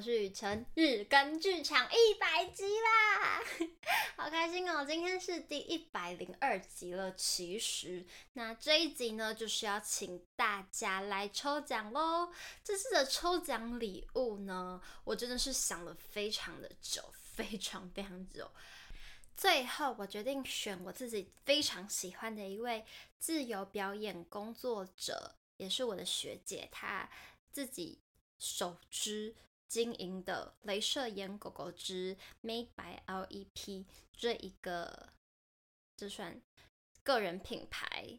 是雨辰，日更剧场一百集啦，好开心哦！今天是第一百零二集了。其实，那这一集呢，就是要请大家来抽奖喽。这次的抽奖礼物呢，我真的是想了非常的久，非常非常久。最后，我决定选我自己非常喜欢的一位自由表演工作者，也是我的学姐，她自己首支。经营的镭射眼狗狗之 Made by LEP 这一个，这算个人品牌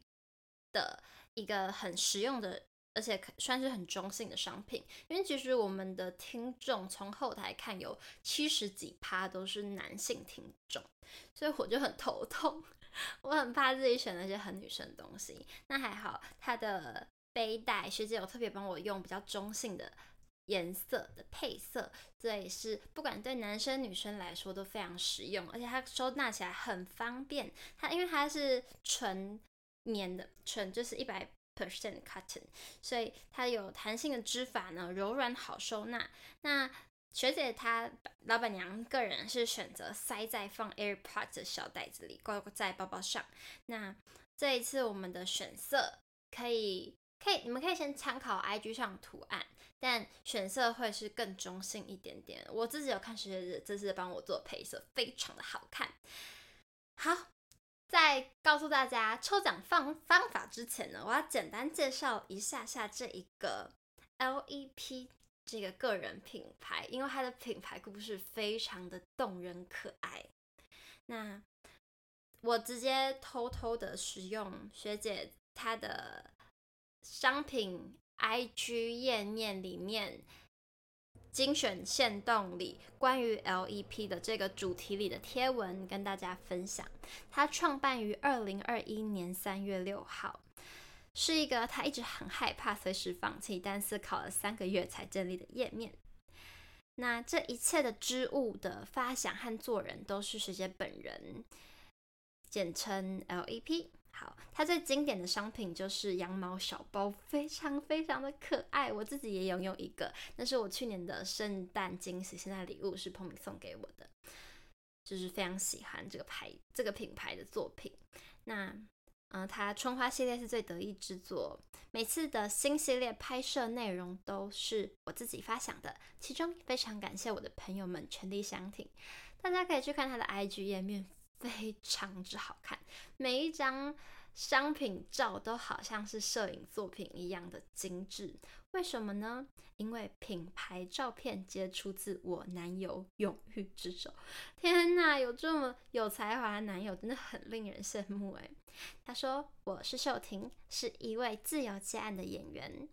的一个很实用的，而且算是很中性的商品。因为其实我们的听众从后台看有七十几趴都是男性听众，所以我就很头痛，我很怕自己选那些很女生的东西。那还好，它的背带学姐有特别帮我用比较中性的。颜色的配色，这也是不管对男生女生来说都非常实用，而且它收纳起来很方便。它因为它是纯棉的，纯就是一百 percent cotton，所以它有弹性的织法呢，柔软好收纳。那学姐她老板娘个人是选择塞在放 AirPods 的小袋子里，挂在包包上。那这一次我们的选色可以。可以，你们可以先参考 IG 上图案，但选色会是更中性一点点。我自己有看学姐这次帮我做配色，非常的好看。好，在告诉大家抽奖方方法之前呢，我要简单介绍一下下这一个 LEP 这个个人品牌，因为它的品牌故事非常的动人可爱。那我直接偷偷的使用学姐她的。商品 IG 页面里面精选限动里关于 LEP 的这个主题里的贴文跟大家分享。它创办于二零二一年三月六号，是一个他一直很害怕随时放弃，但思考了三个月才建立的页面。那这一切的织物的发想和做人都是学姐本人，简称 LEP。好，它最经典的商品就是羊毛小包，非常非常的可爱。我自己也拥有一个，那是我去年的圣诞惊喜，圣诞礼物是彭敏送给我的，就是非常喜欢这个牌这个品牌的作品。那，嗯、呃，它春花系列是最得意之作，每次的新系列拍摄内容都是我自己发想的，其中非常感谢我的朋友们全力相挺。大家可以去看它的 IG 页面。非常之好看，每一张商品照都好像是摄影作品一样的精致。为什么呢？因为品牌照片皆出自我男友永玉之手。天哪，有这么有才华的男友，真的很令人羡慕诶。他说：“我是秀婷，是一位自由接案的演员。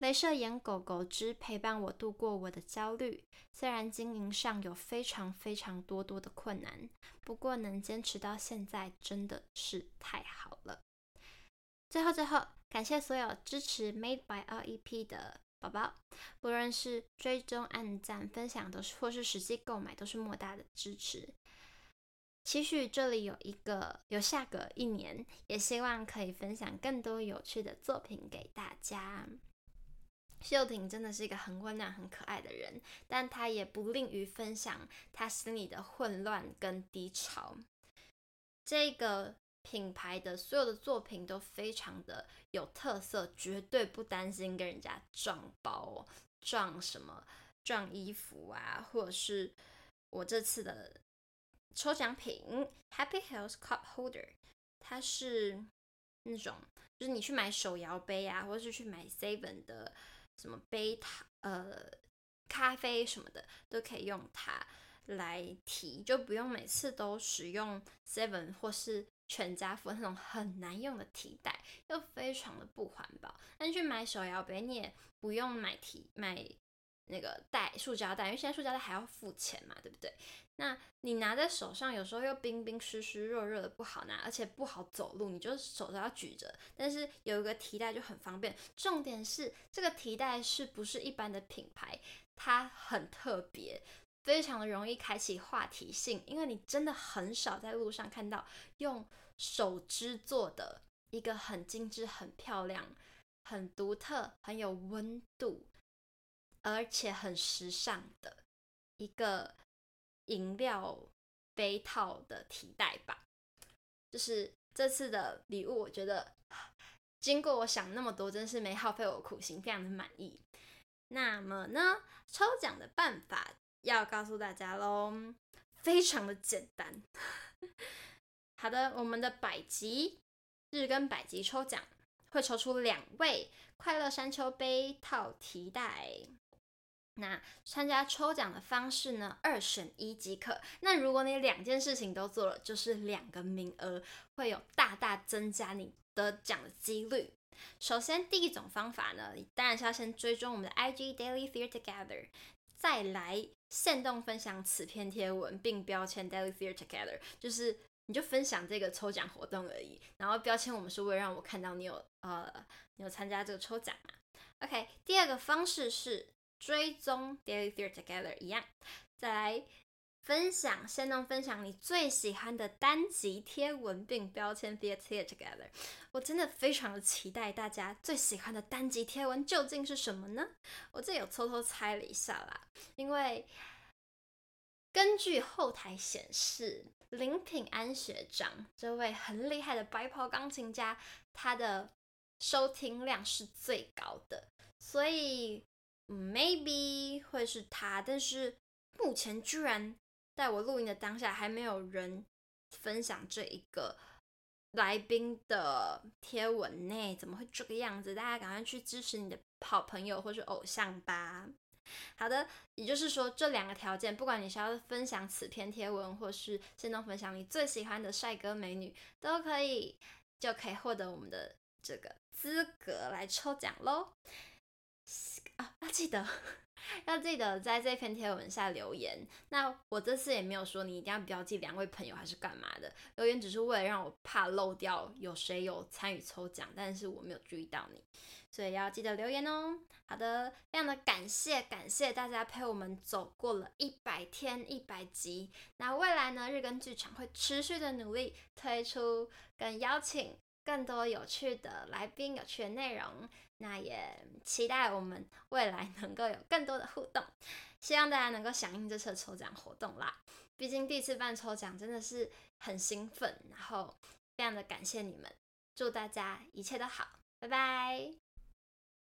镭射眼狗狗之陪伴我度过我的焦虑。虽然经营上有非常非常多多的困难，不过能坚持到现在真的是太好了。”最后，最后。感谢所有支持 Made by REP 的宝宝，不论是追踪、按赞、分享，都是或是实际购买，都是莫大的支持。期许这里有一个有下个一年，也希望可以分享更多有趣的作品给大家。秀婷真的是一个很温暖、很可爱的人，但她也不吝于分享她心里的混乱跟低潮。这个。品牌的所有的作品都非常的有特色，绝对不担心跟人家撞包、撞什么、撞衣服啊，或者是我这次的抽奖品 Happy Health Cup Holder，它是那种就是你去买手摇杯啊，或者是去买 Seven 的什么杯塔呃咖啡什么的，都可以用它来提，就不用每次都使用 Seven 或是。全家福那种很难用的提袋，又非常的不环保。但去买手摇杯，你也不用买提买那个袋，塑胶袋，因为现在塑胶袋还要付钱嘛，对不对？那你拿在手上，有时候又冰冰湿湿、热热的，不好拿，而且不好走路，你就手都要举着。但是有一个提袋就很方便。重点是这个提袋是不是一般的品牌？它很特别。非常的容易开启话题性，因为你真的很少在路上看到用手织做的一个很精致、很漂亮、很独特、很有温度，而且很时尚的一个饮料杯套的提袋吧。就是这次的礼物，我觉得经过我想那么多，真是没耗费我苦心，非常的满意。那么呢，抽奖的办法要告诉大家喽，非常的简单。好的，我们的百集日更百集抽奖会抽出两位快乐山丘杯套提袋。那参加抽奖的方式呢，二选一即可。那如果你两件事情都做了，就是两个名额，会有大大增加你得奖的几率。首先，第一种方法呢，你当然是要先追踪我们的 IG Daily Fear Together，再来煽动分享此篇贴文，并标签 Daily Fear Together，就是你就分享这个抽奖活动而已。然后标签我们是为了让我看到你有呃你有参加这个抽奖嘛。OK，第二个方式是追踪 Daily Fear Together 一样，再来。分享，先能分享你最喜欢的单集贴文，并标签 Fear Together。我真的非常的期待大家最喜欢的单集贴文究竟是什么呢？我这有偷偷猜了一下啦，因为根据后台显示，林品安学长这位很厉害的白袍钢琴家，他的收听量是最高的，所以 maybe 会是他，但是目前居然。在我录音的当下，还没有人分享这一个来宾的贴文呢，怎么会这个样子？大家赶快去支持你的好朋友或是偶像吧。好的，也就是说，这两个条件，不管你是要分享此篇贴文，或是限动分享你最喜欢的帅哥美女，都可以，就可以获得我们的这个资格来抽奖喽。啊，要记得。要记得在这篇贴文下留言。那我这次也没有说你一定要标记两位朋友还是干嘛的，留言只是为了让我怕漏掉有谁有参与抽奖，但是我没有注意到你，所以要记得留言哦。好的，非常的感谢感谢大家陪我们走过了一百天一百集。那未来呢，日更剧场会持续的努力推出跟邀请更多有趣的来宾、有趣的内容。那也期待我们未来能够有更多的互动，希望大家能够响应这次的抽奖活动啦。毕竟第一次办抽奖真的是很兴奋，然后非常的感谢你们，祝大家一切都好，拜拜。